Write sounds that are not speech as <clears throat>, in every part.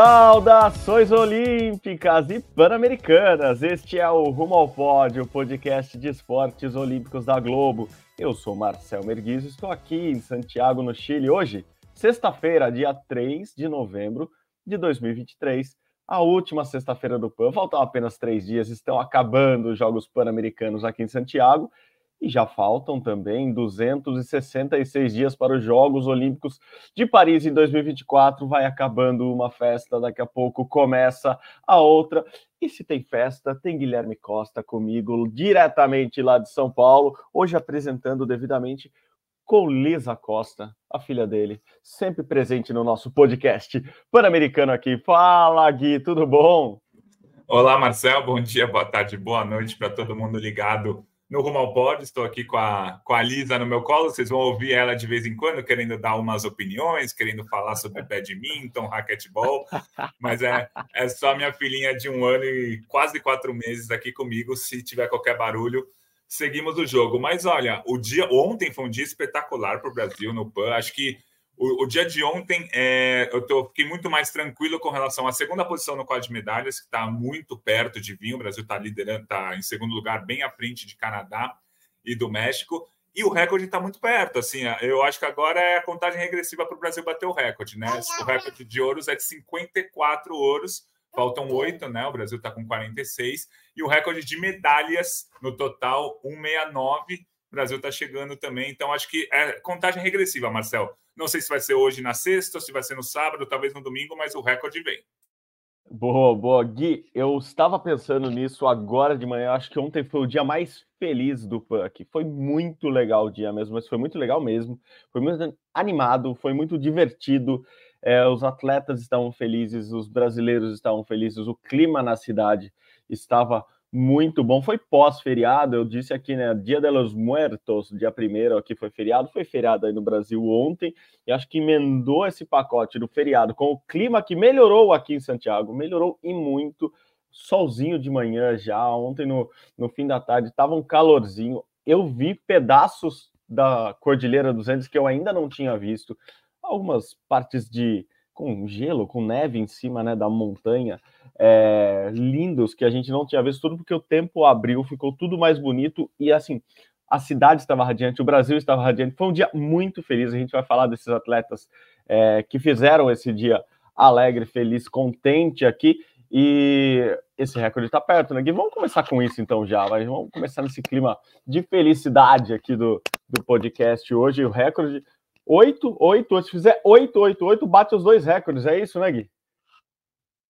Saudações olímpicas e pan-americanas! Este é o Rumo ao Pódio, podcast de esportes olímpicos da Globo. Eu sou Marcel Merguiz estou aqui em Santiago, no Chile, hoje, sexta-feira, dia 3 de novembro de 2023, a última sexta-feira do PAN. Faltam apenas três dias, estão acabando os Jogos Pan-Americanos aqui em Santiago e já faltam também 266 dias para os Jogos Olímpicos de Paris em 2024. Vai acabando uma festa, daqui a pouco começa a outra. E se tem festa, tem Guilherme Costa comigo, diretamente lá de São Paulo, hoje apresentando devidamente com Lisa Costa, a filha dele, sempre presente no nosso podcast Pan-Americano aqui. Fala, Gui, tudo bom? Olá, Marcel, bom dia, boa tarde, boa noite para todo mundo ligado no Rumo ao Pod. Estou aqui com a, com a Lisa no meu colo. Vocês vão ouvir ela de vez em quando, querendo dar umas opiniões, querendo falar sobre badminton, racquetball. <laughs> Mas é, é só minha filhinha de um ano e quase quatro meses aqui comigo. Se tiver qualquer barulho, seguimos o jogo. Mas olha, o dia ontem foi um dia espetacular para o Brasil no PAN. Acho que o, o, dia de ontem, é, eu tô, fiquei muito mais tranquilo com relação à segunda posição no quadro de medalhas, que está muito perto de vir. O Brasil está liderando, está em segundo lugar, bem à frente de Canadá e do México. E o recorde está muito perto. Assim, eu acho que agora é a contagem regressiva para o Brasil bater o recorde, né? O recorde de ouros é de 54 ouros, faltam oito, né? O Brasil está com 46. E o recorde de medalhas no total, 169 o Brasil está chegando também, então acho que é contagem regressiva, Marcel. Não sei se vai ser hoje na sexta, se vai ser no sábado, talvez no domingo, mas o recorde vem. Boa, boa. Gui, eu estava pensando nisso agora de manhã. Acho que ontem foi o dia mais feliz do PAN Foi muito legal o dia mesmo, mas foi muito legal mesmo. Foi muito animado, foi muito divertido. É, os atletas estavam felizes, os brasileiros estavam felizes, o clima na cidade estava muito bom. Foi pós-feriado, eu disse aqui, né? Dia de los Muertos, dia primeiro aqui foi feriado, foi feriado aí no Brasil ontem, e acho que emendou esse pacote do feriado com o clima que melhorou aqui em Santiago, melhorou e muito. Solzinho de manhã já, ontem no, no fim da tarde estava um calorzinho. Eu vi pedaços da Cordilheira dos Andes que eu ainda não tinha visto, algumas partes de com gelo, com neve em cima né, da montanha, é, lindos que a gente não tinha visto, tudo porque o tempo abriu, ficou tudo mais bonito e assim, a cidade estava radiante, o Brasil estava radiante. Foi um dia muito feliz. A gente vai falar desses atletas é, que fizeram esse dia alegre, feliz, contente aqui. E esse recorde está perto, né? E vamos começar com isso então já. Vai. Vamos começar nesse clima de felicidade aqui do, do podcast hoje. O recorde 8, 8, se fizer 8, 8, 8, bate os dois recordes, é isso, né, Gui?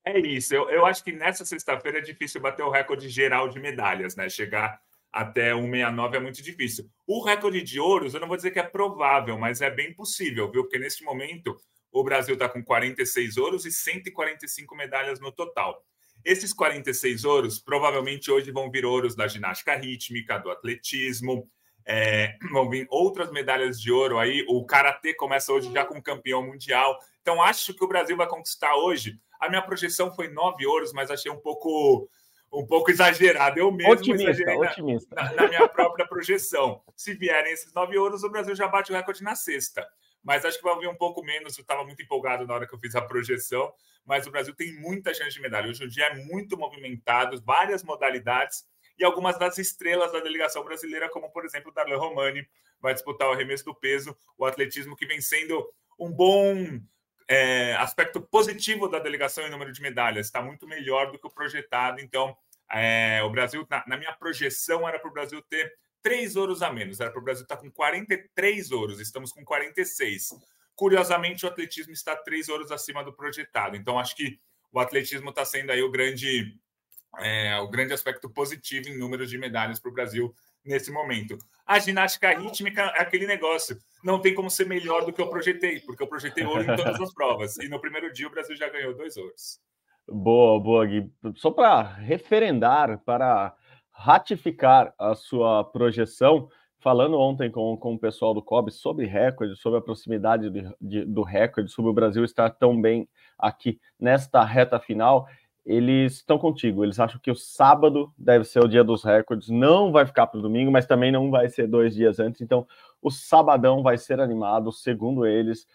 É isso. Eu, eu acho que nessa sexta-feira é difícil bater o recorde geral de medalhas, né? Chegar até 169 é muito difícil. O recorde de ouros, eu não vou dizer que é provável, mas é bem possível, viu? Porque neste momento o Brasil está com 46 ouros e 145 medalhas no total. Esses 46 ouros provavelmente hoje vão vir ouros da ginástica rítmica, do atletismo, é, <clears throat> vão vir outras medalhas de ouro aí. O Karatê começa hoje já como campeão mundial. Então, acho que o Brasil vai conquistar hoje. A minha projeção foi nove ouros, mas achei um pouco um pouco exagerado. Eu mesmo otimista, exagerei otimista. Na, na, minha própria projeção. Se vierem esses nove ouros, o Brasil já bate o recorde na sexta. Mas acho que vai vir um pouco menos. Eu estava muito empolgado na hora que eu fiz a projeção. Mas o Brasil tem muita chance de medalha. Hoje o dia é muito movimentado, várias modalidades e algumas das estrelas da delegação brasileira, como por exemplo o Darlan Romani, vai disputar o arremesso do peso, o atletismo que vem sendo um bom é, aspecto positivo da delegação em número de medalhas, está muito melhor do que o projetado. Então, é, o Brasil, na, na, minha projeção, era para o Brasil ter três ouros a menos, era para o Brasil estar tá com 43 ouros, estamos com 46. Curiosamente, o atletismo está três ouros acima do projetado. Então, acho que o atletismo está sendo aí o grande é, o grande aspecto positivo em números de medalhas para o Brasil nesse momento. A ginástica rítmica é aquele negócio. Não tem como ser melhor do que eu projetei, porque eu projetei ouro em todas as provas. E no primeiro dia o Brasil já ganhou dois ouros. Boa, boa, Gui. Só para referendar, para ratificar a sua projeção, falando ontem com, com o pessoal do COB sobre recorde, sobre a proximidade de, de, do recorde, sobre o Brasil estar tão bem aqui nesta reta final, eles estão contigo. Eles acham que o sábado deve ser o dia dos recordes, não vai ficar para o domingo, mas também não vai ser dois dias antes. Então, o sabadão vai ser animado, segundo eles,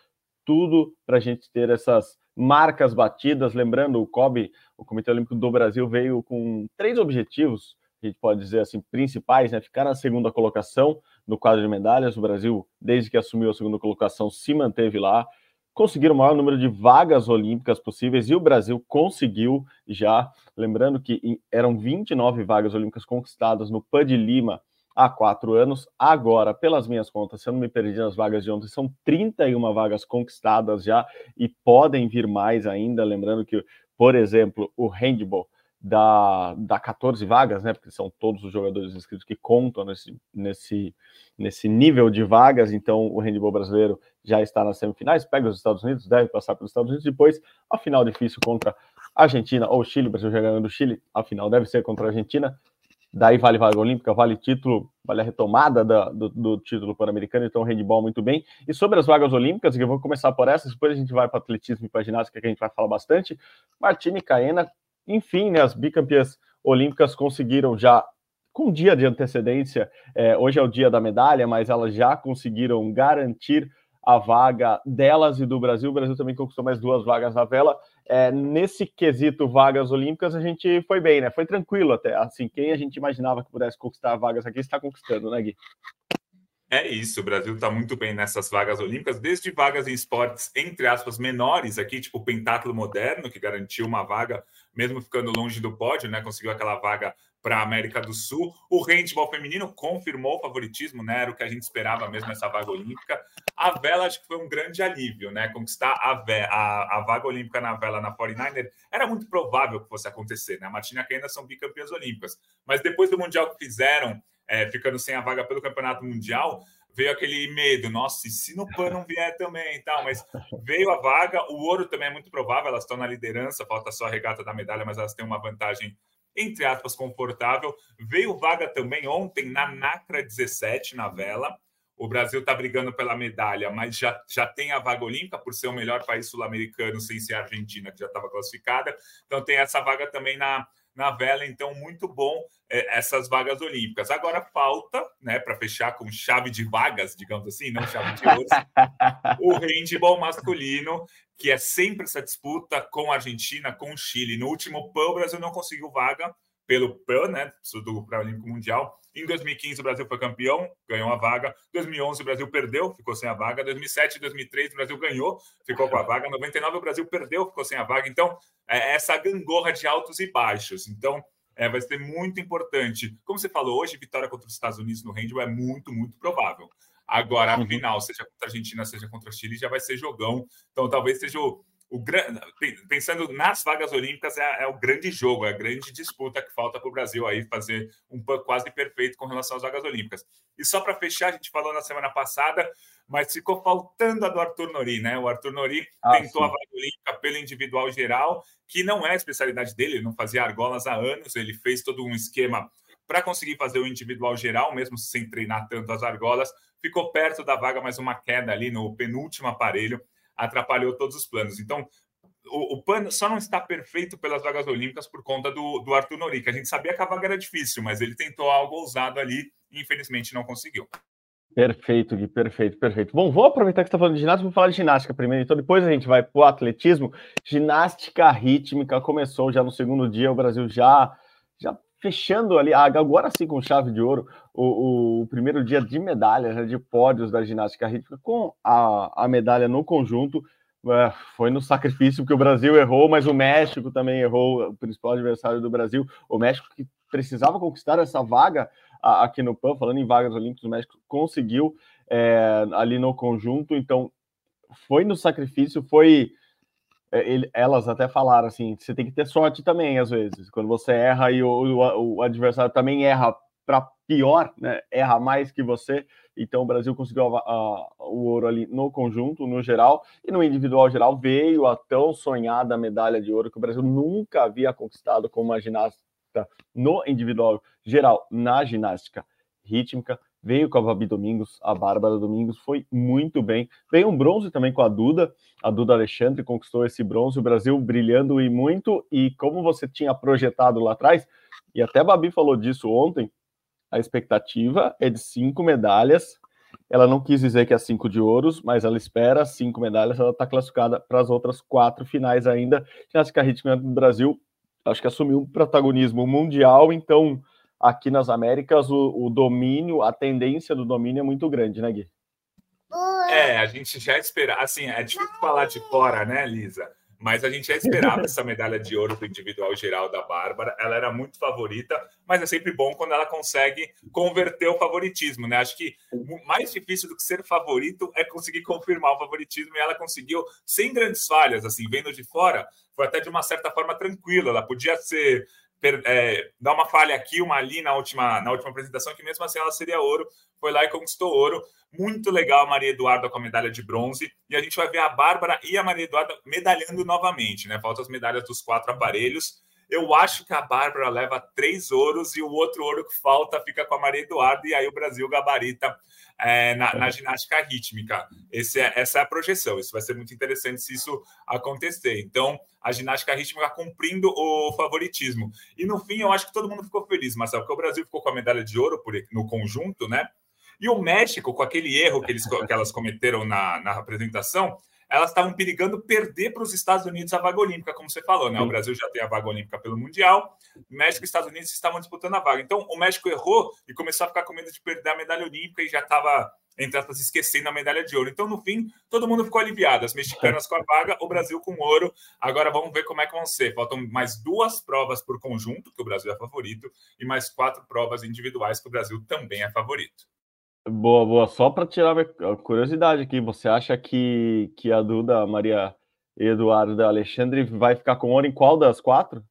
tudo para a gente ter essas marcas batidas. Lembrando, o COB, o Comitê Olímpico do Brasil, veio com três objetivos a gente pode dizer assim, principais, né? Ficar na segunda colocação no quadro de medalhas. O Brasil, desde que assumiu a segunda colocação, se manteve lá. Conseguiram o maior número de vagas olímpicas possíveis e o Brasil conseguiu já. Lembrando que eram 29 vagas olímpicas conquistadas no PAN de Lima há quatro anos. Agora, pelas minhas contas, se eu não me perdi nas vagas de ontem, são 31 vagas conquistadas já e podem vir mais ainda. Lembrando que, por exemplo, o handball da, da 14 vagas, né? Porque são todos os jogadores inscritos que contam nesse, nesse, nesse nível de vagas. Então, o handebol brasileiro já está nas semifinais, pega os Estados Unidos, deve passar pelos Estados Unidos. Depois, a final difícil contra a Argentina ou Chile. O Brasil já ganhando o Chile, a final deve ser contra a Argentina. Daí vale vaga olímpica, vale título, vale a retomada da, do, do, título pan-americano, então handball muito bem. E sobre as vagas olímpicas, eu vou começar por essas, depois a gente vai para atletismo e para ginástica, que a gente vai falar bastante. Martini Caena enfim, né, as bicampeãs olímpicas conseguiram já com um dia de antecedência, é, hoje é o dia da medalha, mas elas já conseguiram garantir a vaga delas e do Brasil. O Brasil também conquistou mais duas vagas na vela. É, nesse quesito vagas olímpicas, a gente foi bem, né? Foi tranquilo até. Assim, quem a gente imaginava que pudesse conquistar vagas aqui está conquistando, né, Gui? É isso, o Brasil está muito bem nessas vagas olímpicas, desde vagas em esportes, entre aspas, menores aqui, tipo o pentáculo moderno, que garantiu uma vaga, mesmo ficando longe do pódio, né? Conseguiu aquela vaga para a América do Sul. O handball feminino confirmou o favoritismo, né? Era o que a gente esperava mesmo essa vaga olímpica. A vela acho que foi um grande alívio, né? Conquistar a, a, a vaga olímpica na vela na 49er era muito provável que fosse acontecer, né? A Martina ainda são bicampeãs olímpicas. Mas depois do Mundial que fizeram, é, ficando sem a vaga pelo Campeonato Mundial, veio aquele medo, nossa, e se no PAN não <laughs> vier também e tal, mas veio a vaga, o ouro também é muito provável, elas estão na liderança, falta só a regata da medalha, mas elas têm uma vantagem, entre aspas, confortável. Veio vaga também ontem na NACRA 17, na vela. O Brasil está brigando pela medalha, mas já, já tem a vaga olímpica por ser o melhor país sul-americano, sem ser a Argentina, que já estava classificada. Então tem essa vaga também na, na vela, então muito bom é, essas vagas olímpicas. Agora falta, né, para fechar com chave de vagas, digamos assim, não chave de ouro, <laughs> o handball masculino, que é sempre essa disputa com a Argentina, com o Chile. No último PAN, o Brasil não conseguiu vaga pelo PAN, né, do Pré-Olímpico Mundial. Em 2015, o Brasil foi campeão, ganhou a vaga. 2011, o Brasil perdeu, ficou sem a vaga. 2007 e 2003, o Brasil ganhou, ficou com a vaga. 99, o Brasil perdeu, ficou sem a vaga. Então, é essa gangorra de altos e baixos. Então, é, vai ser muito importante. Como você falou, hoje, vitória contra os Estados Unidos no handball é muito, muito provável. Agora, a uhum. final, seja contra a Argentina, seja contra o Chile, já vai ser jogão. Então, talvez seja o, o pensando nas vagas olímpicas, é, é, o grande jogo, é a grande disputa que falta para o Brasil aí fazer um quase perfeito com relação às vagas olímpicas. E só para fechar, a gente falou na semana passada, mas ficou faltando a do Arthur Nori, né? O Arthur Nori ah, tentou sim. a vaga olímpica pelo individual geral, que não é a especialidade dele, ele não fazia argolas há anos, ele fez todo um esquema para conseguir fazer o individual geral, mesmo sem treinar tanto as argolas, ficou perto da vaga, mas uma queda ali no penúltimo aparelho atrapalhou todos os planos. Então, o, o PAN só não está perfeito pelas vagas olímpicas por conta do, do Arthur Nori, que a gente sabia que a vaga era difícil, mas ele tentou algo ousado ali e infelizmente não conseguiu. Perfeito, Gui, perfeito, perfeito. Bom, vou aproveitar que você está falando de ginástica, vou falar de ginástica primeiro, então depois a gente vai para o atletismo. Ginástica rítmica começou já no segundo dia, o Brasil já, já fechando ali, agora sim com chave de ouro, o, o primeiro dia de medalhas, né, de pódios da ginástica rítmica, com a, a medalha no conjunto. É, foi no sacrifício que o Brasil errou, mas o México também errou, o principal adversário do Brasil. O México que precisava conquistar essa vaga aqui no PAN, falando em vagas olímpicas, o México conseguiu é, ali no conjunto, então foi no sacrifício, foi é, ele, elas até falaram assim: você tem que ter sorte também, às vezes. Quando você erra e o, o, o adversário também erra para pior, né? Erra mais que você. Então o Brasil conseguiu o ouro ali no conjunto, no geral, e no individual geral veio a tão sonhada medalha de ouro que o Brasil nunca havia conquistado como uma ginasta no individual geral, na ginástica rítmica. veio com a Babi Domingos, a Bárbara Domingos foi muito bem. Veio um bronze também com a Duda, a Duda Alexandre conquistou esse bronze, o Brasil brilhando e muito, e como você tinha projetado lá atrás, e até a Babi falou disso ontem, a expectativa é de cinco medalhas. Ela não quis dizer que é cinco de ouros, mas ela espera cinco medalhas. Ela está classificada para as outras quatro finais ainda. Ginástica rítmica do Brasil, acho que assumiu um protagonismo mundial, então aqui nas Américas o, o, domínio, a tendência do domínio é muito grande, né, Gui? É, a gente já espera. Assim, é difícil falar de fora, né, Lisa? Mas a gente já esperava essa medalha de ouro do individual geral da Bárbara. Ela era muito favorita, mas é sempre bom quando ela consegue converter o favoritismo, né? Acho que mais difícil do que ser favorito é conseguir confirmar o favoritismo e ela conseguiu sem grandes falhas, assim, vendo de fora, foi até de uma certa forma tranquila. Ela podia ser é, dar uma falha aqui, uma ali na última, na última apresentação, que mesmo assim ela seria ouro. Foi lá e conquistou ouro. Muito legal a Maria Eduarda com a medalha de bronze. E a gente vai ver a Bárbara e a Maria Eduarda medalhando novamente, né? Faltam as medalhas dos quatro aparelhos. Eu acho que a Bárbara leva três ouros e o outro ouro que falta fica com a Maria Eduarda, e aí o Brasil gabarita é, na, na, ginástica rítmica. Esse é, essa é a projeção. Isso vai ser muito interessante se isso acontecer. Então, a ginástica rítmica cumprindo o favoritismo. E no fim, eu acho que todo mundo ficou feliz, Marcelo, porque o Brasil ficou com a medalha de ouro por, no conjunto, né? E o México, com aquele erro que, eles, <laughs> que elas cometeram na, na apresentação, elas estavam perigando perder para os Estados Unidos a vaga olímpica, como você falou, né? O Brasil já tem a vaga olímpica pelo Mundial, México e Estados Unidos estavam disputando a vaga. Então, o México errou e começou a ficar com medo de perder a medalha olímpica e já estava, entre aspas, esquecendo a medalha de ouro. Então, no fim, todo mundo ficou aliviado. As mexicanas com a vaga, o Brasil com ouro. Agora vamos ver como é que vão ser. Faltam mais duas provas por conjunto, que o Brasil é favorito, e mais quatro provas individuais, que o Brasil também é favorito. Boa, boa. Só para tirar a curiosidade aqui, você acha que, que a Duda, Maria Eduarda Alexandre vai ficar com ouro em qual das quatro?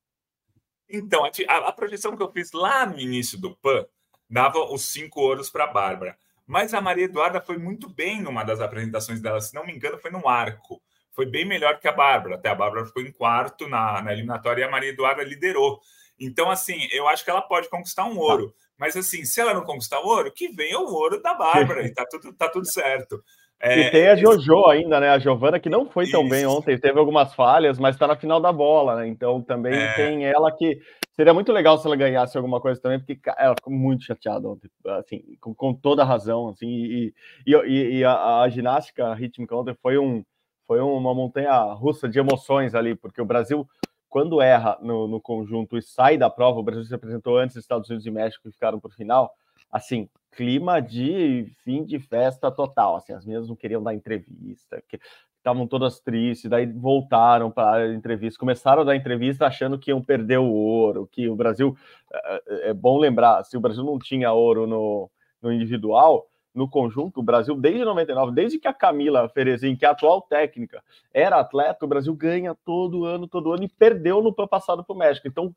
Então, a, a projeção que eu fiz lá no início do PAN dava os cinco ouros para a Bárbara. Mas a Maria Eduarda foi muito bem numa das apresentações dela, se não me engano, foi no arco. Foi bem melhor que a Bárbara. Até a Bárbara ficou em quarto na, na eliminatória e a Maria Eduarda liderou. Então, assim, eu acho que ela pode conquistar um ouro. Tá. Mas, assim, se ela não conquistar o ouro, que venha o ouro da Bárbara e tá tudo, tá tudo certo. <laughs> É, e tem a Jojo ainda, né? A Giovana, que não foi tão isso. bem ontem, teve algumas falhas, mas está na final da bola, né? Então também é. tem ela que. Seria muito legal se ela ganhasse alguma coisa também, porque ela ficou muito chateada ontem, assim, com, com toda razão, assim, e, e, e, e a, a, ginástica rítmica ontem foi, um, foi uma montanha russa de emoções ali, porque o Brasil quando erra no, no, conjunto e sai da prova, o Brasil se apresentou antes dos Estados Unidos e México e ficaram para o final, assim, clima de fim de festa total, assim, as meninas não queriam dar entrevista, que estavam todas tristes, daí voltaram para a entrevista, começaram a dar entrevista achando que iam perder o ouro, que o Brasil, é, é, é bom lembrar, se o Brasil não tinha ouro no, no individual, no conjunto, o Brasil, desde 99, desde que a Camila Ferezin, que é a atual técnica, era atleta, o Brasil ganha todo ano, todo ano, e perdeu no passado para o México. Então,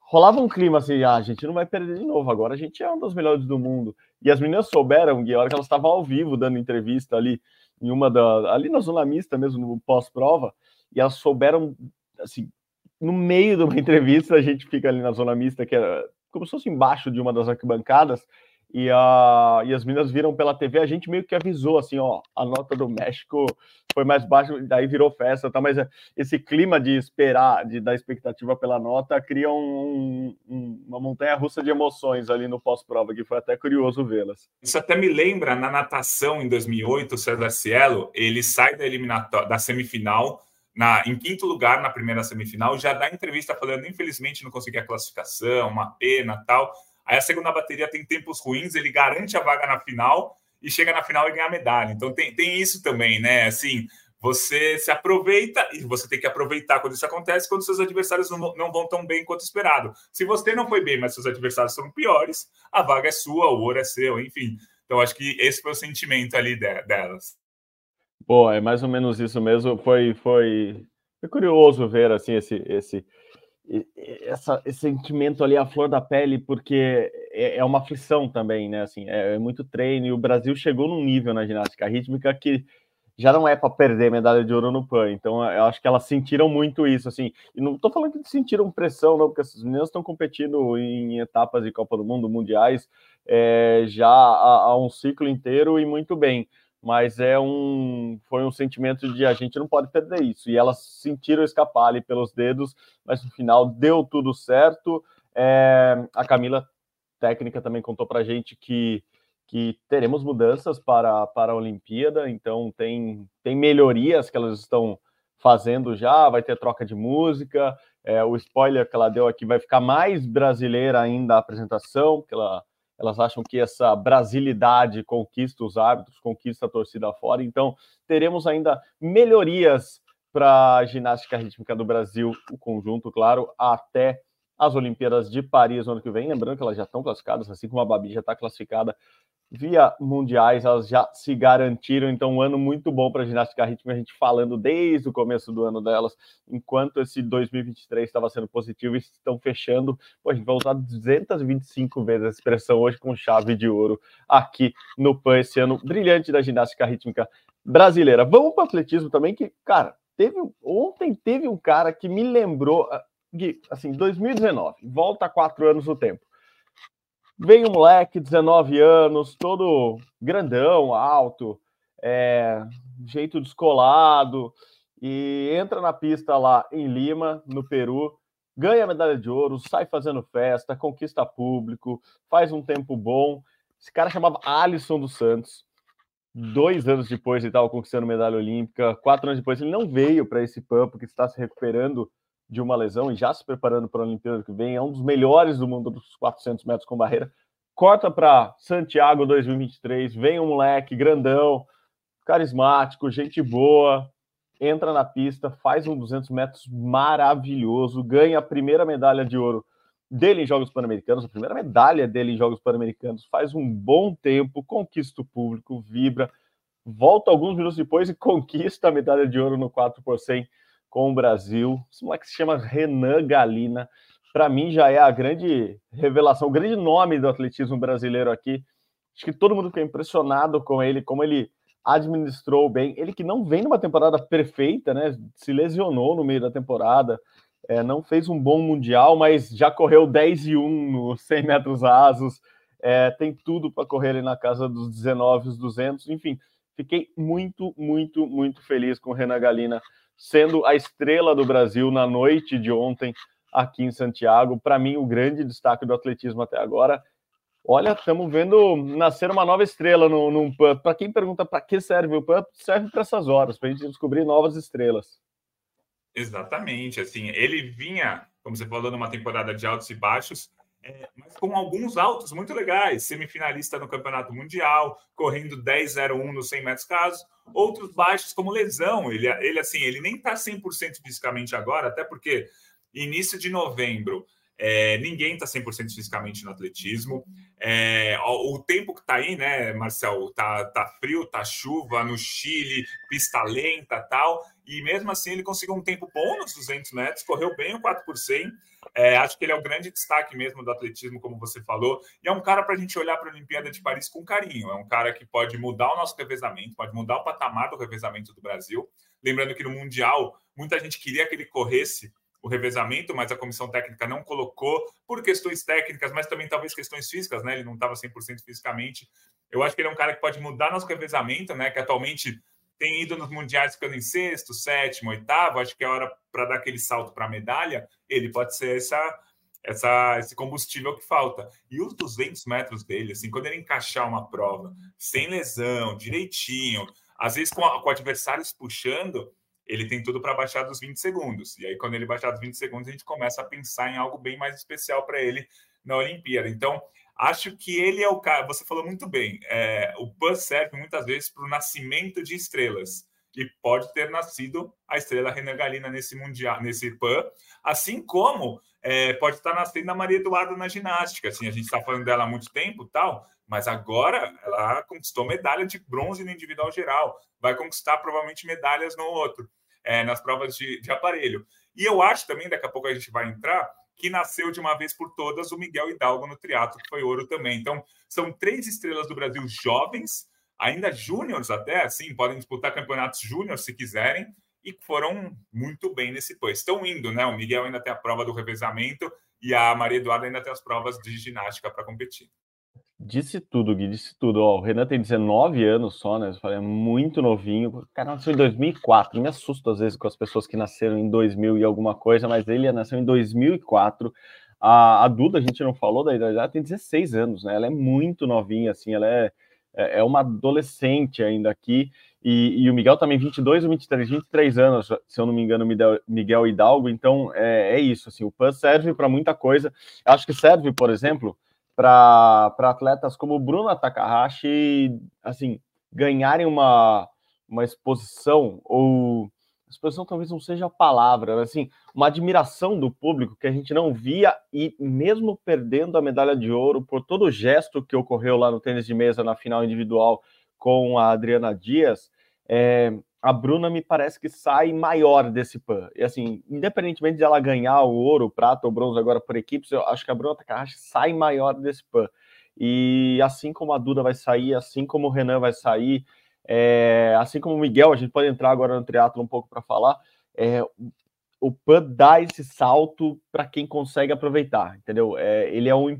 rolava um clima assim, ah, a gente não vai perder de novo, agora a gente é um dos melhores do mundo. E as meninas souberam, Gui, a hora que elas estavam ao vivo dando entrevista ali, em uma da. ali na zona mista mesmo, no pós-prova, e elas souberam, assim, no meio de uma <laughs> entrevista, a gente fica ali na zona mista, que é como se fosse embaixo de uma das arquibancadas, e, a, e as meninas viram pela TV, a gente meio que avisou assim, ó, a nota do México foi mais baixa, daí virou festa, tá? Mas esse clima de esperar, de dar expectativa pela nota, cria um, um, uma montanha russa de emoções ali no pós-prova, que foi até curioso vê-las. Isso até me lembra na natação em 2008, o César Cielo, ele sai da da semifinal, na, em quinto lugar na primeira semifinal, já dá entrevista falando, infelizmente não consegui a classificação, uma pena tal Aí a segunda bateria tem tempos ruins, ele garante a vaga na final e chega na final e ganha a medalha. Então tem, tem isso também, né? Assim, você se aproveita e você tem que aproveitar quando isso acontece, quando seus adversários não, não vão tão bem quanto esperado. Se você não foi bem, mas seus adversários são piores, a vaga é sua, o ouro é seu, enfim. Então acho que esse foi o sentimento ali de, delas. Pô, é mais ou menos isso mesmo. Foi, foi, foi curioso ver assim esse, esse essa, esse sentimento ali à flor da pele, porque é, é uma aflição também, né? Assim, é, é, muito treino e o Brasil chegou num nível na ginástica rítmica que já não é para perder medalha de ouro no PAN. Então, eu acho que elas sentiram muito isso, assim. E não estou falando que sentiram pressão, não, porque essas meninas estão competindo em etapas de Copa do Mundo, mundiais, é, já há, há, um ciclo inteiro e muito bem. Mas é um, foi um sentimento de a gente não pode perder isso. E elas sentiram escapar ali pelos dedos, mas no final deu tudo certo. É, a Camila, técnica, também contou para a gente que que teremos mudanças para, para a Olimpíada, então tem, tem melhorias que elas estão fazendo já, vai ter troca de música, é, o spoiler que ela deu aqui vai ficar mais brasileira ainda a apresentação, porque ela, elas acham que essa brasilidade conquista os árbitros, conquista a torcida fora, então teremos ainda melhorias para a ginástica rítmica do Brasil, o conjunto, claro, até as Olimpíadas de Paris no ano que vem. Lembrando que elas já estão classificadas, assim como a Babi já está classificada via mundiais, elas já se garantiram. Então, um ano muito bom para a ginástica rítmica, a gente falando desde o começo do ano delas, enquanto esse 2023 estava sendo positivo estão fechando. Pô, a gente vai usar 225 vezes a expressão hoje com chave de ouro aqui no PAN, esse ano brilhante da ginástica rítmica brasileira. Vamos para o atletismo também, que, cara, teve ontem teve um cara que me lembrou, ah, Gui, assim, 2019, volta quatro anos no tempo. Vem um moleque, 19 anos, todo grandão, alto, é, jeito descolado, e entra na pista lá em Lima, no Peru, ganha medalha de ouro, sai fazendo festa, conquista público, faz um tempo bom. Esse cara chamava Alisson dos Santos. Dois anos depois ele estava conquistando medalha olímpica. Quatro anos depois ele não veio para esse PAN porque está se recuperando de uma lesão e já se preparando para a Olimpíada que vem, é um dos melhores do mundo dos 400 metros com barreira. Corta para Santiago 2023, vem um moleque grandão, carismático, gente boa, entra na pista, faz um 200 metros maravilhoso, ganha a primeira medalha de ouro dele em Jogos Pan-Americanos, a primeira medalha dele em Jogos Pan-Americanos, faz um bom tempo, conquista o público, vibra, volta alguns minutos depois e conquista a medalha de ouro no 4 por 100 com o Brasil. Esse moleque se chama Renan Galina. Para mim, já é a grande revelação, o grande nome do atletismo brasileiro aqui. Acho que todo mundo ficou impressionado com ele, como ele administrou bem. Ele que não vem numa temporada perfeita, né? Se lesionou no meio da temporada, é, não fez um bom mundial, mas já correu 10 e 1 nos 100 metros rasos. É, tem tudo para correr ali na casa dos 19, os 200. Enfim, fiquei muito, muito, muito feliz com o Renan Galina sendo a estrela do Brasil na noite de ontem aqui em Santiago. Para mim, o grande destaque do atletismo até agora. Olha, estamos vendo nascer uma nova estrela no, num PUB. Para quem pergunta para que serve o PUB, serve para essas horas, para a gente descobrir novas estrelas. Exatamente. Assim, ele vinha, como você falou, numa temporada de altos e baixos, é, mas com alguns altos muito legais. Semifinalista no Campeonato Mundial, correndo 10,01 nos 100 metros casos. Outros baixos, como lesão. Ele, ele assim, ele nem está 100% fisicamente agora, até porque início de novembro é, ninguém está 100% fisicamente no atletismo. É, o, o, tempo que está aí, né, Marcel? Tá, tá frio, tá chuva no Chile, pista lenta tal. E mesmo assim ele conseguiu um tempo bom nos 200 metros, correu bem o 4 por 100. É, acho que ele é o grande destaque mesmo do atletismo, como você falou. E é um cara para a gente olhar para a Olimpíada de Paris com carinho. É um cara que pode mudar o nosso revezamento, pode mudar o patamar do revezamento do Brasil. Lembrando que no Mundial, muita gente queria que ele corresse o revezamento, mas a comissão técnica não colocou por questões técnicas, mas também talvez questões físicas, né? Ele não estava 100% fisicamente. Eu acho que ele é um cara que pode mudar nosso revezamento, né? Que atualmente tem ido nos mundiais ficando em sexto, sétimo, oitavo. Acho que é hora para dar aquele salto para a medalha. Ele pode ser essa, essa, esse combustível que falta. E os 200 metros dele, assim, quando ele encaixar uma prova sem lesão, direitinho, às vezes com, com adversários puxando, ele tem tudo para baixar dos 20 segundos. E aí, quando ele baixar dos 20 segundos, a gente começa a pensar em algo bem mais especial para ele na Olimpíada. Então, acho que ele é o cara. Você falou muito bem. É, o PAN serve muitas vezes para o nascimento de estrelas. E pode ter nascido a estrela Renan Galina nesse mundial, nesse PAN, assim como é, pode estar nascendo a Maria Eduarda na ginástica. Assim, a gente está falando dela há muito tempo, tal, mas agora ela conquistou medalha de bronze no individual geral, vai conquistar provavelmente medalhas no outro é, nas provas de, de aparelho. E eu acho também, daqui a pouco a gente vai entrar, que nasceu de uma vez por todas o Miguel Hidalgo no triatlo, que foi ouro também. Então, são três estrelas do Brasil jovens ainda júniores até, assim, podem disputar campeonatos júniores se quiserem, e foram muito bem nesse PAN. Estão indo, né? O Miguel ainda tem a prova do revezamento e a Maria Eduarda ainda tem as provas de ginástica para competir. Disse tudo, Gui, disse tudo. Ó, o Renan tem 19 anos só, né? Eu falei, é muito novinho. Cara nasceu em 2004. Me assusto às vezes com as pessoas que nasceram em 2000 e alguma coisa, mas ele nasceu em 2004. A, a Duda, a gente não falou da idade, ela tem 16 anos, né? Ela é muito novinha, assim, ela é, é, é uma adolescente ainda aqui. E, e, o Miguel também 22 ou 23, 23 anos, se eu não me engano, Miguel Hidalgo. Então é, é isso. Assim, o PAN serve para muita coisa. Acho que serve, por exemplo, para atletas como Bruna Takahashi, assim, ganharem uma, uma exposição ou exposição talvez não seja a palavra, mas assim, uma admiração do público que a gente não via e mesmo perdendo a medalha de ouro por todo o gesto que ocorreu lá no tênis de mesa na final individual com a Adriana Dias, é, a Bruna me parece que sai maior desse PAN. E assim, independentemente de ela ganhar o ouro, o prata ou bronze agora por equipes, eu acho que a Bruna Takahashi sai maior desse PAN. E assim como a Duda vai sair, assim como o Renan vai sair, é, assim como o Miguel, a gente pode entrar agora no triatlo um pouco para falar, é, o PAN dá esse salto para quem consegue aproveitar, entendeu? É, ele é um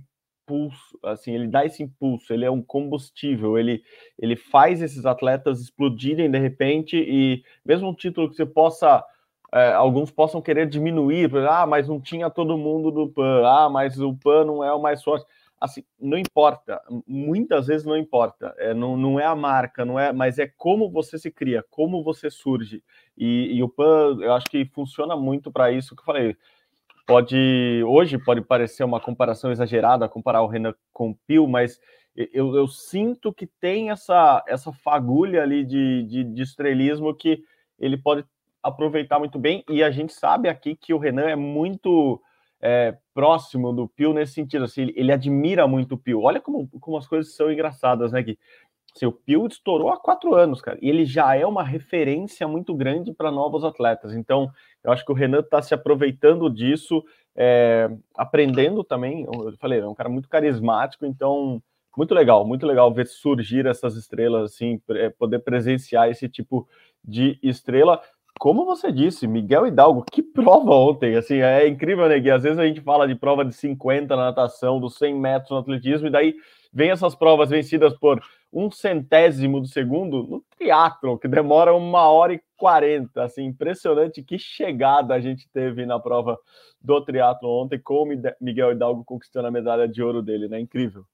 impulso, assim, ele dá esse impulso, ele é um combustível, ele, ele faz esses atletas explodirem de repente e mesmo um título que você possa, é, alguns possam querer diminuir, ah, mas não tinha todo mundo do PAN, ah, mas o PAN não é o mais forte. Assim, não importa, muitas vezes não importa, é, não, não é a marca, não é, mas é como você se cria, como você surge. E, e o PAN, eu acho que funciona muito para isso que eu falei pode hoje pode parecer uma comparação exagerada comparar o Renan com o Pio, mas eu, eu, sinto que tem essa, essa fagulha ali de, de, de, estrelismo que ele pode aproveitar muito bem, e a gente sabe aqui que o Renan é muito é, próximo do Pio nesse sentido, assim, ele, ele, admira muito o Pio. Olha como, como as coisas são engraçadas, né, Gui? Seu Pio estourou há quatro anos, cara, e ele já é uma referência muito grande para novos atletas. Então, eu acho que o Renan está se aproveitando disso, é, aprendendo também. Eu falei, é um cara muito carismático, então muito legal, muito legal ver surgir essas estrelas, assim, é, poder presenciar esse tipo de estrela. Como você disse, Miguel Hidalgo, que <laughs> prova ontem, assim, é incrível, né, Gui? Às vezes a gente fala de prova de 50 na natação, dos 100 metros no atletismo, e daí vem essas provas vencidas por um centésimo do segundo no triatlo, que demora uma hora e quarenta. Assim, impressionante que chegada a gente teve na prova do triatlo ontem, com o Miguel Hidalgo conquistando a medalha de ouro dele, né? Incrível.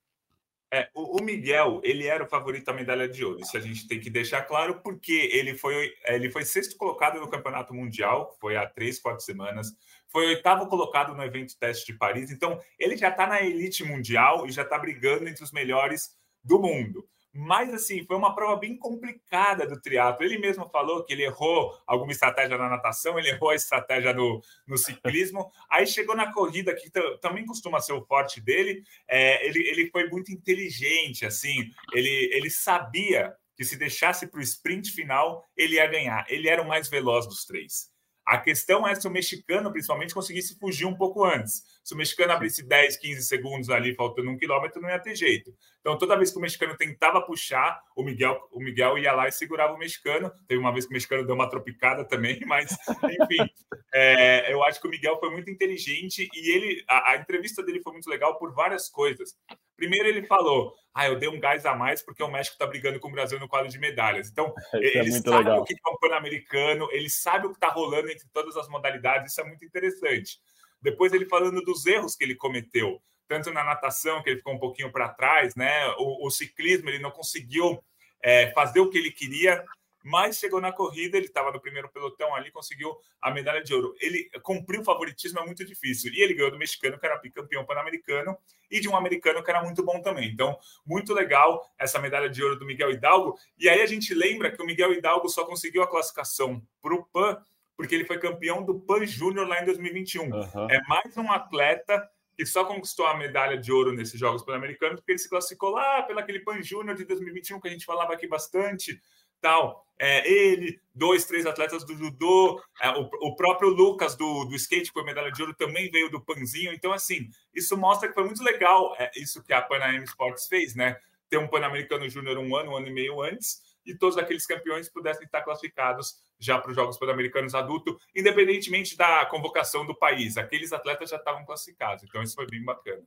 É, o, Miguel, ele era o favorito à medalha de ouro. Isso a gente tem que deixar claro, porque ele foi, ele foi sexto colocado no Campeonato Mundial, foi há três, quatro semanas. Foi oitavo colocado no evento teste de Paris. Então, ele já está na elite mundial e já está brigando entre os melhores do mundo. Mas, assim, foi uma prova bem complicada do triatlo. Ele mesmo falou que ele errou alguma estratégia na natação, ele errou a estratégia no, no ciclismo. <laughs> Aí chegou na corrida, que também costuma ser o forte dele, é, ele, ele foi muito inteligente, assim. Ele, ele sabia que se deixasse para o sprint final, ele ia ganhar. Ele era o mais veloz dos três. A questão é se o mexicano, principalmente, conseguisse fugir um pouco antes. Se o mexicano abrisse 10, 15 segundos ali, faltando um quilômetro, não ia ter jeito. Então, toda vez que o mexicano tentava puxar, o Miguel, o Miguel ia lá e segurava o mexicano. Teve uma vez que o mexicano deu uma tropicada também, <laughs> mas, enfim, é, eu acho que o Miguel foi muito inteligente e ele, a, a entrevista dele foi muito legal por várias coisas. Primeiro, ele falou: ah, eu dei um gás a mais porque o México está brigando com o Brasil no quadro de medalhas. Então, <laughs> isso ele é sabe legal. o que é um Pan-Americano, ele sabe o que está rolando entre todas as modalidades, isso é muito interessante. Depois, ele falando dos erros que ele cometeu, tanto na natação, que ele ficou um pouquinho para trás, né? O, o, ciclismo, ele não conseguiu é, fazer o que ele queria mas chegou na corrida, ele estava no primeiro pelotão ali, conseguiu a medalha de ouro. Ele cumpriu o favoritismo, é muito difícil. E ele ganhou do mexicano, que era campeão pan-americano, e de um americano que era muito bom também. Então, muito legal essa medalha de ouro do Miguel Hidalgo. E aí a gente lembra que o Miguel Hidalgo só conseguiu a classificação para o PAN, porque ele foi campeão do PAN Júnior lá em 2021. Uhum. É mais um atleta que só conquistou a medalha de ouro nesses Jogos Pan-Americanos, porque ele se classificou lá pelo aquele Pan Júnior de 2021 que a gente falava aqui bastante tal. É, ele, dois, três atletas do judô, é, o, o, próprio Lucas do, do skate, foi medalha de ouro, também veio do Panzinho. Então, assim, isso mostra que foi muito legal é, isso que a Pan Am Sports fez, né? ter um Pan-Americano Júnior um ano, um ano e meio antes, e todos aqueles campeões pudessem estar classificados já para os Jogos Pan-Americanos adulto, independentemente da convocação do país. Aqueles atletas já estavam classificados, então isso foi bem bacana.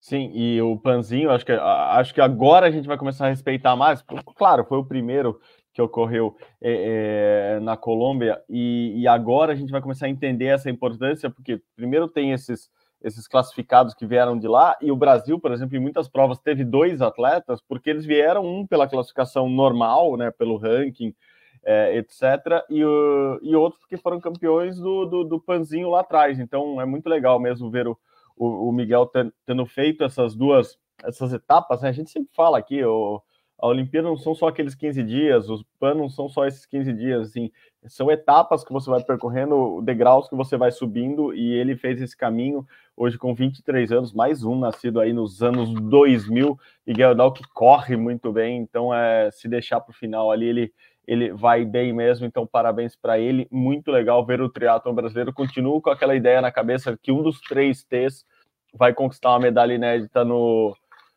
Sim, e o Panzinho, acho que, acho que agora a gente vai começar a respeitar mais. Claro, foi o primeiro que ocorreu é, é, na Colômbia, e, e, agora a gente vai começar a entender essa importância, porque primeiro tem esses, esses classificados que vieram de lá, e o Brasil, por exemplo, em muitas provas teve dois atletas, porque eles vieram, um pela classificação normal, né, pelo ranking, é, etc., e, e outros porque foram campeões do, do, do, Panzinho lá atrás. Então é muito legal mesmo ver o, o, o Miguel tendo feito essas duas essas etapas. Né? A gente sempre fala aqui, o a Olimpíada não são só aqueles 15 dias, os PAN não são só esses 15 dias, assim, são etapas que você vai percorrendo, degraus que você vai subindo, e ele fez esse caminho hoje com 23 anos, mais um nascido aí nos anos 2000, e Guedal que corre muito bem, então é, se deixar para o final ali, ele, ele vai bem mesmo, então parabéns para ele, muito legal ver o triatlon brasileiro, continuo com aquela ideia na cabeça que um dos três T's vai conquistar uma medalha inédita no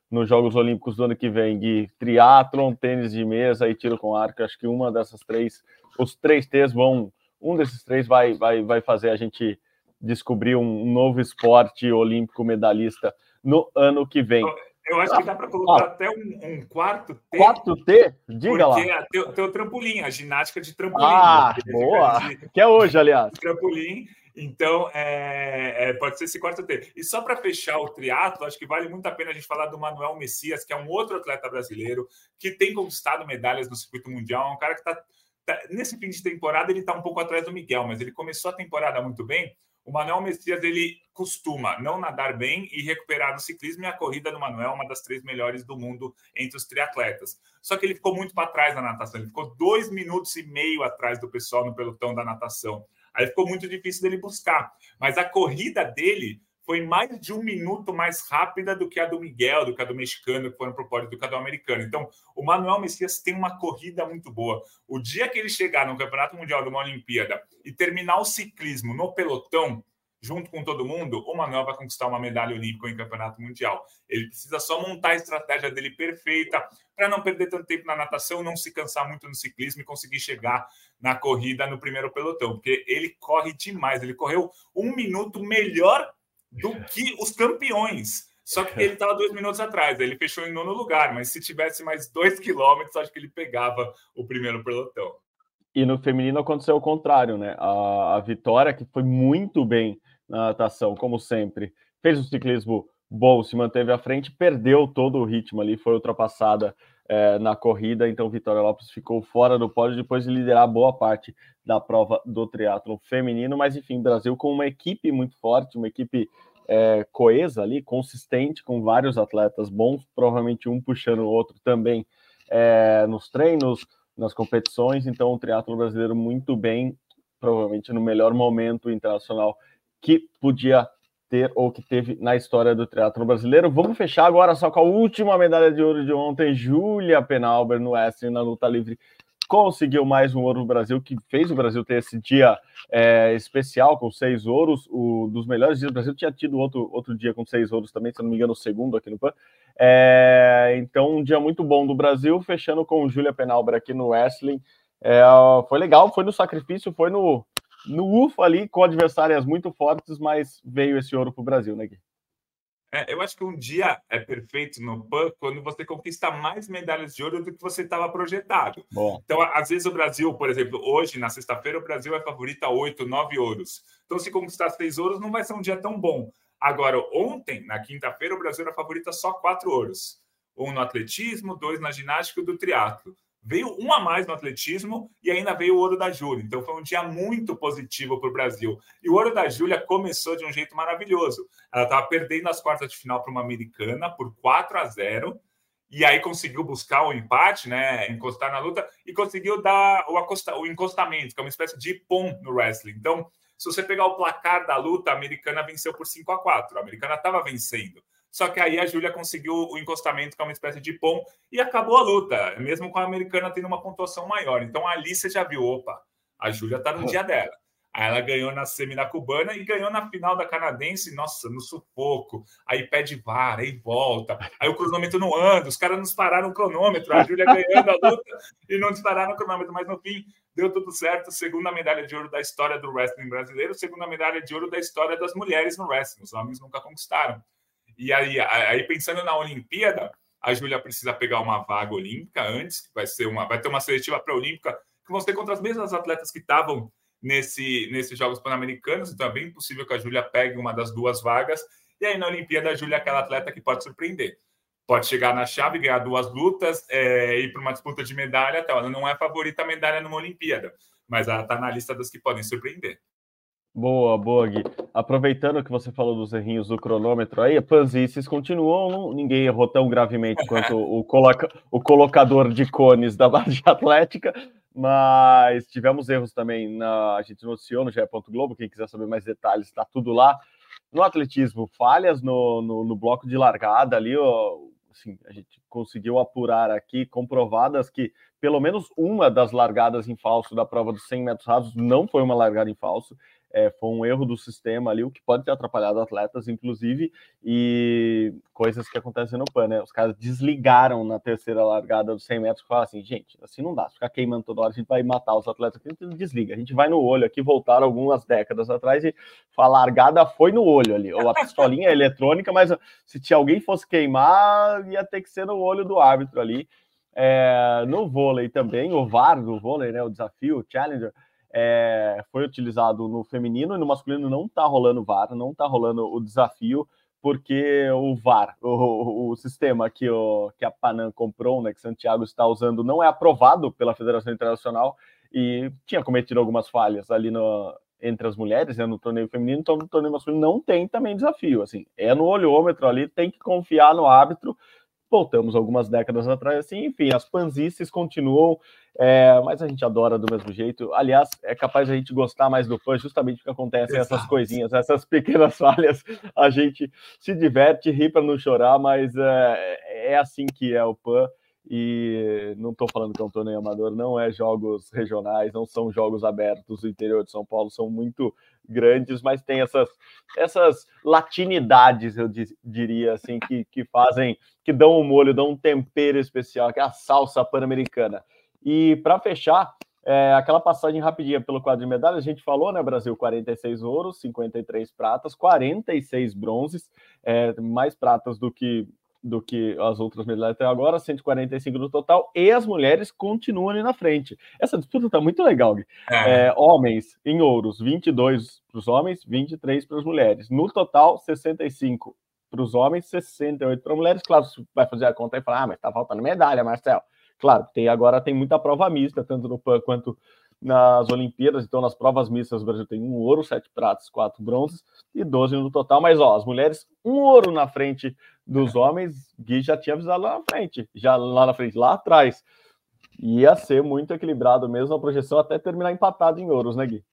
nos Jogos Olímpicos do ano que vem, Gui, triatlon, tênis de mesa e tiro com arco. Acho que uma dessas três, os três T's vão, um desses três vai, vai, vai fazer a gente descobrir um novo esporte olímpico medalhista no ano que vem. Eu acho que dá para colocar ah, até um, um, quarto T. Quarto T? Diga porque lá. Tem, tem o trampolim, a ginástica de trampolim. Ah, boa! De, que é hoje, aliás. Trampolim. Então, é, é, pode ser esse quarto T. E só para fechar o triatlo, acho que vale muito a pena a gente falar do Manuel Messias, que é um outro atleta brasileiro que tem conquistado medalhas no circuito mundial. É um cara que está. Tá, nesse fim de temporada, ele está um pouco atrás do Miguel, mas ele começou a temporada muito bem. O Manuel Messias ele costuma não nadar bem e recuperar no ciclismo, e a corrida do Manuel é uma das três melhores do mundo entre os triatletas. Só que ele ficou muito para trás na natação, ele ficou dois minutos e meio atrás do pessoal no pelotão da natação. Aí ficou muito difícil dele buscar. Mas a corrida dele foi mais de um minuto mais rápida do que a do Miguel, do que a do mexicano, que foram para o pódio, do que a do americano. Então, o Manuel Messias tem uma corrida muito boa. O dia que ele chegar no Campeonato Mundial de uma Olimpíada e terminar o ciclismo no pelotão, junto com todo mundo, o Manuel vai conquistar uma medalha olímpica em campeonato mundial. Ele precisa só montar a estratégia dele perfeita para não perder tanto tempo na natação, não se cansar muito no ciclismo e conseguir chegar na corrida no primeiro pelotão, porque ele corre demais. Ele correu um minuto melhor do que os campeões. Só que ele estava dois minutos atrás, ele fechou em nono lugar, mas se tivesse mais dois <laughs> quilômetros, acho que ele pegava o primeiro pelotão. E no feminino aconteceu o contrário, né? A, a Vitória, que foi muito bem na natação, como sempre. Fez um ciclismo bom, se manteve à frente, perdeu todo o ritmo ali, foi ultrapassada é, na corrida, então Vitória Lopes ficou fora do pódio depois de liderar boa parte da prova do triatlo feminino, mas enfim, Brasil com uma equipe muito forte, uma equipe é, coesa ali, consistente, com vários atletas bons, provavelmente um puxando o outro também é, nos treinos, nas competições, então o triatlo brasileiro muito bem, provavelmente no melhor momento internacional que podia ter ou que teve na história do triatlo brasileiro. Vamos fechar agora só com a última medalha de ouro de ontem, Júlia Penalber no Wrestling na luta livre. Conseguiu mais um ouro no Brasil, que fez o Brasil ter esse dia é, especial com seis ouros. O dos melhores dias do Brasil tinha tido outro, outro dia com seis ouros também, se não me engano, o segundo aqui no PAN. É, então, um dia muito bom do Brasil, fechando com Júlia Penalber aqui no Wrestling. É, foi legal, foi no sacrifício, foi no, no UFO ali, com adversárias muito fortes, mas veio esse ouro para o Brasil, né, Gui? É, eu acho que um dia é perfeito no PAN quando você conquista mais medalhas de ouro do que você estava projetado. Bom. Então, às vezes o Brasil, por exemplo, hoje, na sexta-feira, o Brasil é favorito a oito, nove ouros. Então, se conquistar seis ouros, não vai ser um dia tão bom. Agora, ontem, na quinta-feira, o Brasil era favorito a só quatro ouros. Um no atletismo, dois na ginástica e do triatlo. Veio um a mais no atletismo e ainda veio o ouro da Júlia. Então foi um dia muito positivo para o Brasil. E o ouro da Júlia começou de um jeito maravilhoso. Ela estava perdendo as quartas de final para uma americana por 4 a 0 e aí conseguiu buscar o empate, né, encostar na luta e conseguiu dar o, acosta, o encostamento, que é uma espécie de pom no wrestling. Então, se você pegar o placar da luta, a americana venceu por 5 a 4. A americana estava vencendo. Só que aí a Júlia conseguiu o encostamento, que é uma espécie de pom, e acabou a luta, mesmo com a americana tendo uma pontuação maior. Então ali você já viu, opa, a Júlia está no dia <laughs> dela. Aí ela ganhou na semi da cubana e ganhou na final da canadense, nossa, no sufoco. Aí pede vara, aí volta. Aí o cronômetro não anda, os caras não dispararam o cronômetro, a Júlia ganhando a luta e não dispararam o cronômetro, mas no fim deu tudo certo. Segunda medalha de ouro da história do wrestling brasileiro, segunda medalha de ouro da história das mulheres no wrestling. Os homens nunca conquistaram. E aí, aí pensando na Olimpíada, a Júlia precisa pegar uma vaga olímpica antes, que vai ser uma, vai ter uma seletiva pré-olímpica que vão ser contra as mesmas atletas que estavam nesse, nesses Jogos Pan-Americanos, então é bem possível que a Júlia pegue uma das duas vagas. E aí na Olimpíada a Júlia é aquela atleta que pode surpreender. Pode chegar na chave, ganhar duas lutas, é, ir para uma disputa de medalha. Tá? Ela não é favorita medalha numa Olimpíada, mas ela está na lista das que podem surpreender. Boa, boa, Gui. Aproveitando que você falou dos errinhos do cronômetro aí, Panzices continuou, ninguém errou tão gravemente quanto <laughs> o, coloca, o colocador de cones da base atlética, mas tivemos erros também. Na, a gente noticiou no GE. Globo. Quem quiser saber mais detalhes, está tudo lá. No atletismo, falhas no, no, no bloco de largada ali, ó, assim, a gente conseguiu apurar aqui, comprovadas que pelo menos uma das largadas em falso da prova dos 100 metros rasos não foi uma largada em falso é, foi um erro do sistema ali, o que pode ter atrapalhado atletas, inclusive, e coisas que acontecem no PAN, né? Os caras desligaram na terceira largada dos 100 metros e falaram assim, gente, assim não dá, ficar queimando toda hora, a gente vai matar os atletas aqui, desliga. A gente vai no olho aqui, voltaram algumas décadas atrás e a largada foi no olho ali, ou a pistolinha <laughs> eletrônica, mas se tinha alguém fosse queimar, ia ter que ser no olho do árbitro ali. É, no vôlei também, o VAR do vôlei, né, o desafio, o Challenger, é, foi utilizado no feminino e no masculino não está rolando VAR, não está rolando o desafio, porque o VAR, o, o, sistema que, o, que a Panam comprou, né, que Santiago está usando, não é aprovado pela Federação Internacional e tinha cometido algumas falhas ali no, entre as mulheres, né, no torneio feminino, então no torneio masculino não tem também desafio, assim, é no olhômetro ali, tem que confiar no árbitro, voltamos algumas décadas atrás, assim, enfim, as panzices continuam, é, mas a gente adora do mesmo jeito. Aliás, é capaz de a gente gostar mais do fã, justamente porque acontecem Exato. essas coisinhas, essas <laughs> pequenas falhas, a gente se diverte, ri para não chorar, mas é, é assim que é o PAN. E não estou falando que é um torneio amador, não é jogos regionais, não são jogos abertos do interior de São Paulo, são muito grandes, mas tem essas, essas latinidades, eu diria assim, que, que fazem, que dão um molho, dão um tempero especial, que é a salsa pan-americana. E para fechar, é, aquela passagem rapidinha pelo quadro de medalhas, a gente falou, né? Brasil 46 ouros, 53 pratas, 46 bronzes, é, mais pratas do que do que as outras medalhas até agora, 145 no total, e as mulheres continuam ali na frente. Essa disputa está muito legal, Gui. É. É, homens em ouros, 22 para os homens, 23 para as mulheres. No total, 65 para os homens, 68 para as mulheres. Claro, você vai fazer a conta e falar, ah, mas está faltando medalha, Marcel. Claro, tem, agora tem muita prova mista, tanto no PAN quanto nas Olimpíadas, então nas provas mistas o Brasil tem um ouro, sete pratos, quatro bronzes e 12 no total, mas ó, as mulheres, um ouro na frente dos homens, Gui já tinha avisado lá na frente, já lá na frente, lá atrás. Ia ser muito equilibrado mesmo a projeção até terminar empatado em ouros, né, Gui?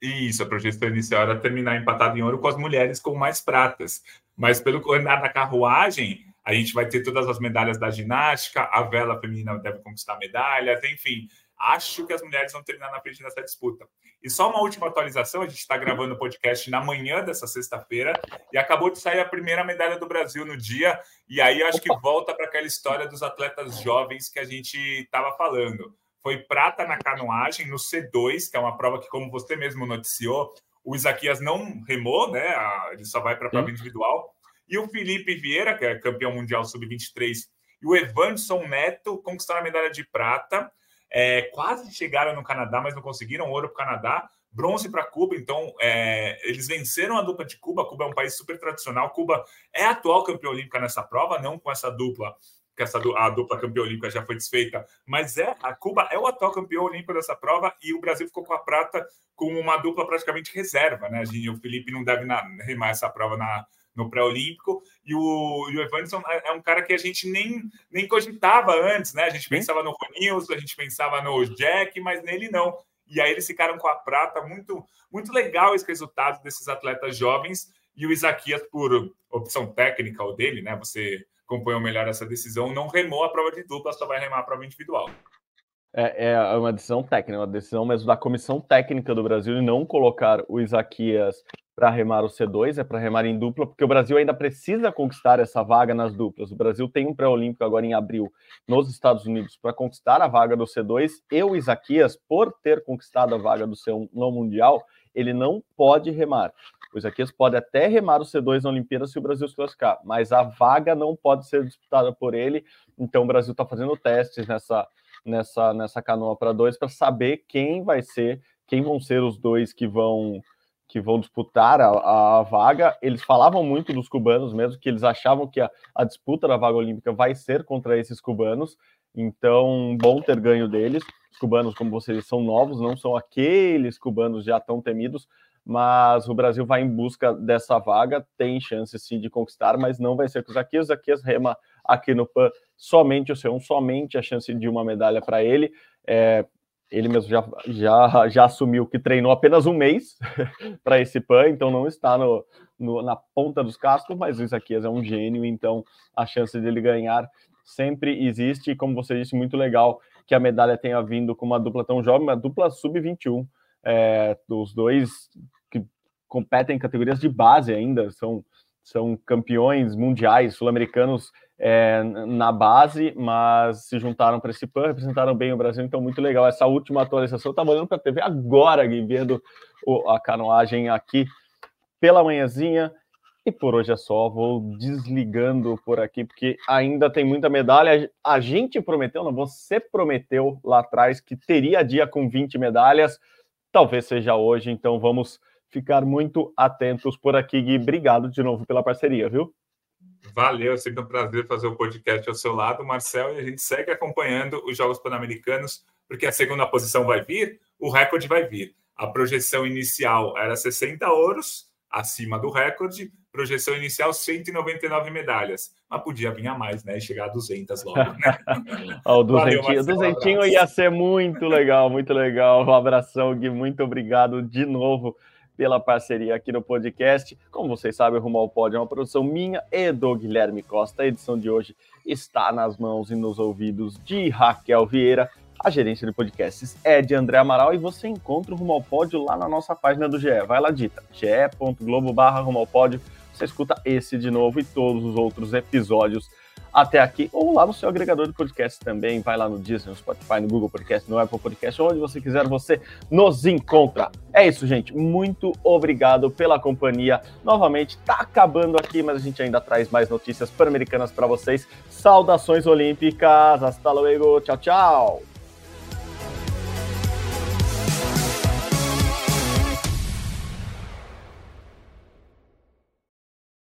Isso, a projeção inicial era terminar empatado em ouro com as mulheres com mais pratas. Mas pelo andar da carruagem, a gente vai ter todas as medalhas da ginástica, a vela feminina deve conquistar medalhas, enfim acho que as mulheres vão terminar na frente dessa disputa. E só uma última atualização: a gente está gravando o podcast na manhã dessa sexta-feira e acabou de sair a primeira medalha do Brasil no dia. E aí acho que volta para aquela história dos atletas jovens que a gente estava falando. Foi prata na canoagem no C2, que é uma prova que, como você mesmo noticiou, o Isaquias não remou, né? Ele só vai para a prova individual. E o Felipe Vieira, que é campeão mundial sub-23, e o Evanson Neto conquistaram a medalha de prata. É, quase chegaram no Canadá, mas não conseguiram ouro para o Canadá, bronze para Cuba. Então, é, eles venceram a dupla de Cuba. Cuba é um país super tradicional. Cuba é atual campeã olímpica nessa prova, não com essa dupla, que essa a dupla campeã olímpica já foi desfeita, mas é a Cuba é o atual campeão olímpico dessa prova e o Brasil ficou com a prata com uma dupla praticamente reserva, né? o Felipe não deve na, remar essa prova na no pré-olímpico, e o, e o Evanderson é, é um cara que a gente nem, nem cogitava antes, né? A gente pensava no Ronilson, a gente pensava no Jack, mas nele não. E aí eles ficaram com a prata, muito, muito legal esse resultado desses atletas jovens, e o Isaquias, por opção técnica o dele, né? Você acompanhou melhor essa decisão, não remou a prova de dupla, só vai remar a prova individual. É, é uma decisão técnica, uma decisão mesmo da comissão técnica do Brasil e não colocar o Isaquias para remar o C2, é para remar em dupla, porque o Brasil ainda precisa conquistar essa vaga nas duplas. O Brasil tem um pré-olímpico agora em abril nos Estados Unidos para conquistar a vaga do C2 e o Isaquias, por ter conquistado a vaga do C1 no Mundial, ele não pode remar. O Isaquias pode até remar o C2 na Olimpíada se o Brasil se classificar, mas a vaga não pode ser disputada por ele. Então o Brasil está fazendo testes nessa, nessa, nessa canoa para dois para saber quem vai ser, quem vão ser os dois que vão que vão disputar a, a, vaga. Eles falavam muito dos cubanos mesmo, que eles achavam que a, a, disputa da vaga olímpica vai ser contra esses cubanos. Então, bom ter ganho deles. Os cubanos, como vocês são novos, não são aqueles cubanos já tão temidos, mas o Brasil vai em busca dessa vaga, tem chance sim de conquistar, mas não vai ser com os Zaquias. O Zaquias rema aqui no PAN somente o C1, somente a chance de uma medalha para ele. É, ele mesmo já, já, já assumiu que treinou apenas um mês <laughs> para esse PAN, então não está no, no, na ponta dos cascos, mas o Isaquias é um gênio, então a chance dele ganhar sempre existe, e como você disse, muito legal que a medalha tenha vindo com uma dupla tão jovem, uma dupla sub-21, é, os dois que competem em categorias de base ainda, são, são campeões mundiais, sul-americanos é, na base, mas se juntaram para esse PAN, representaram bem o Brasil, então muito legal. Essa última atualização, eu estava olhando para a TV agora, Gui, vendo a canoagem aqui pela manhãzinha. E por hoje é só, vou desligando por aqui, porque ainda tem muita medalha. A gente prometeu, não, você prometeu lá atrás que teria dia com 20 medalhas. Talvez seja hoje, então vamos ficar muito atentos por aqui, Gui. Obrigado de novo pela parceria, viu? Valeu, sempre um prazer fazer o podcast ao seu lado, Marcel, e a gente segue acompanhando os Jogos Pan-Americanos, porque a segunda posição vai vir, o recorde vai vir. A projeção inicial era 60 ouros, acima do recorde, projeção inicial 199 medalhas, mas podia vir a mais, né, e chegar a 200 logo, né? <laughs> o duzentinho, duzentinho ia ser muito legal, muito legal, um abração, Gui, muito obrigado de novo pela parceria aqui no podcast. Como vocês sabem, o Rumo ao Pódio é uma produção minha e do Guilherme Costa. A edição de hoje está nas mãos e nos ouvidos de Raquel Vieira. A gerência de podcasts é de André Amaral e você encontra o Rumo ao Pódio lá na nossa página do GE. Vai lá, dita, ge.globo barra. Você escuta esse de novo e todos os outros episódios até aqui, ou lá no seu agregador de podcast também. Vai lá no Disney, no Spotify, no Google Podcast, no Apple Podcast, onde você quiser, você nos encontra. É isso, gente. Muito obrigado pela companhia. Novamente, tá acabando aqui, mas a gente ainda traz mais notícias pan-americanas para vocês. Saudações olímpicas. Hasta luego. Tchau, tchau.